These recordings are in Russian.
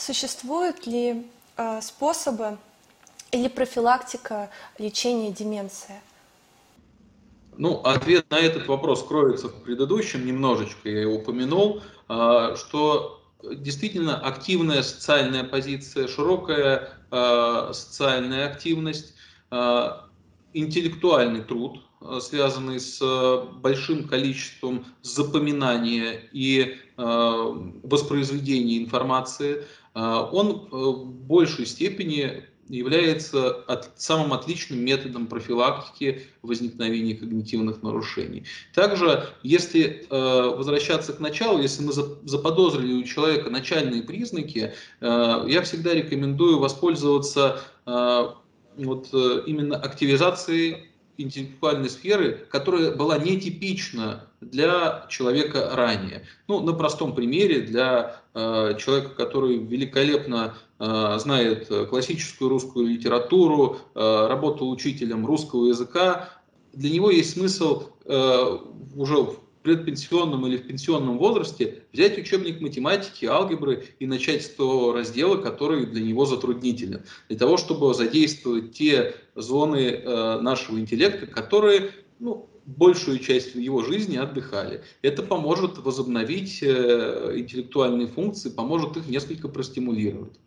Существуют ли э, способы или профилактика лечения деменции? Ну, ответ на этот вопрос кроется в предыдущем, немножечко я его упомянул, а, что действительно активная социальная позиция, широкая а, социальная активность, интеллектуальный труд, связанный с большим количеством запоминания и воспроизведения информации, он в большей степени является самым отличным методом профилактики возникновения когнитивных нарушений. Также, если э, возвращаться к началу, если мы заподозрили у человека начальные признаки, э, я всегда рекомендую воспользоваться э, вот, э, именно активизацией интеллектуальной сферы, которая была нетипична для человека ранее. Ну, на простом примере, для э, человека, который великолепно э, знает классическую русскую литературу, э, работал учителем русского языка, для него есть смысл э, уже предпенсионном или в пенсионном возрасте взять учебник математики, алгебры и начать с того раздела, который для него затруднителен, для того, чтобы задействовать те зоны э, нашего интеллекта, которые ну, большую часть его жизни отдыхали. Это поможет возобновить э, интеллектуальные функции, поможет их несколько простимулировать.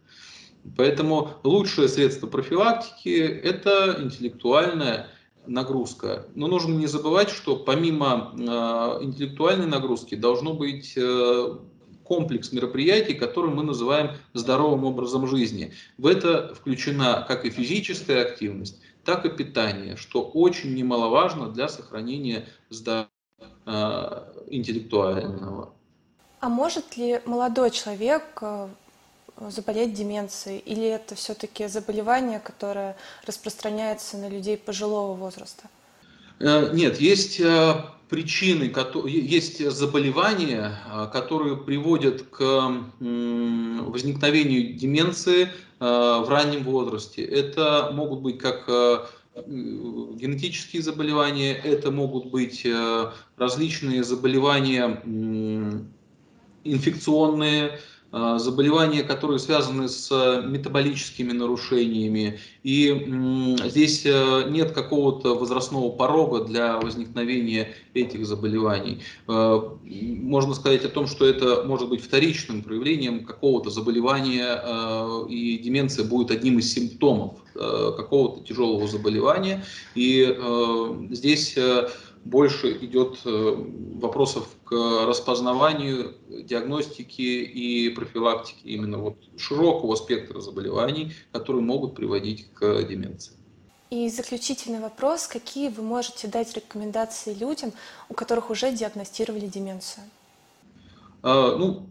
Поэтому лучшее средство профилактики – это интеллектуальная нагрузка. Но нужно не забывать, что помимо э, интеллектуальной нагрузки должно быть э, комплекс мероприятий, которые мы называем здоровым образом жизни. В это включена как и физическая активность, так и питание, что очень немаловажно для сохранения здоровья э, интеллектуального. А может ли молодой человек заболеть деменцией? Или это все-таки заболевание, которое распространяется на людей пожилого возраста? Э, нет, есть э, причины, есть заболевания, э, которые приводят к возникновению деменции в раннем возрасте. Это могут быть как генетические заболевания, это могут быть различные заболевания инфекционные, заболевания, которые связаны с э, метаболическими нарушениями. И здесь э, нет какого-то возрастного порога для возникновения этих заболеваний. Э, можно сказать о том, что это может быть вторичным проявлением какого-то заболевания, и деменция будет одним из симптомов какого-то тяжелого заболевания. И здесь больше идет э, вопросов к распознаванию, диагностике и профилактике именно вот широкого спектра заболеваний, которые могут приводить к деменции. И заключительный вопрос. Какие вы можете дать рекомендации людям, у которых уже диагностировали деменцию? А, ну,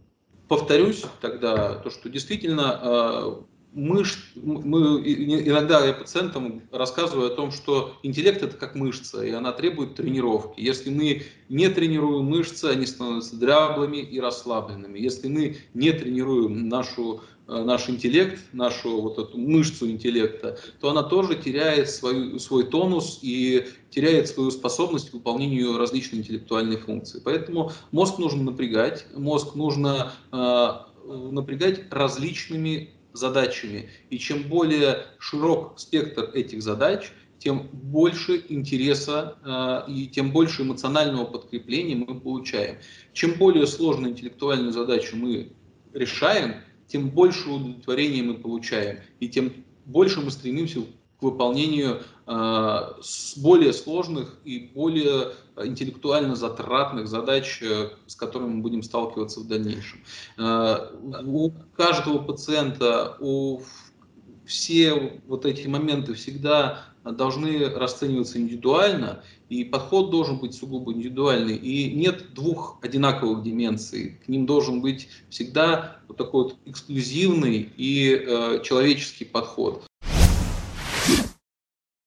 повторюсь тогда, то, что действительно а, мышц, мы, иногда я пациентам рассказываю о том, что интеллект это как мышца, и она требует тренировки. Если мы не тренируем мышцы, они становятся дряблыми и расслабленными. Если мы не тренируем нашу, э, наш интеллект, нашу вот эту мышцу интеллекта, то она тоже теряет свою, свой тонус и теряет свою способность к выполнению различных интеллектуальных функций. Поэтому мозг нужно напрягать, мозг нужно э, напрягать различными задачами. И чем более широк спектр этих задач, тем больше интереса э, и тем больше эмоционального подкрепления мы получаем. Чем более сложную интеллектуальную задачу мы решаем, тем больше удовлетворения мы получаем, и тем больше мы стремимся выполнению э, более сложных и более интеллектуально затратных задач, э, с которыми мы будем сталкиваться в дальнейшем. Э, у каждого пациента, у все вот эти моменты всегда должны расцениваться индивидуально, и подход должен быть сугубо индивидуальный. И нет двух одинаковых деменций. К ним должен быть всегда вот такой вот эксклюзивный и э, человеческий подход.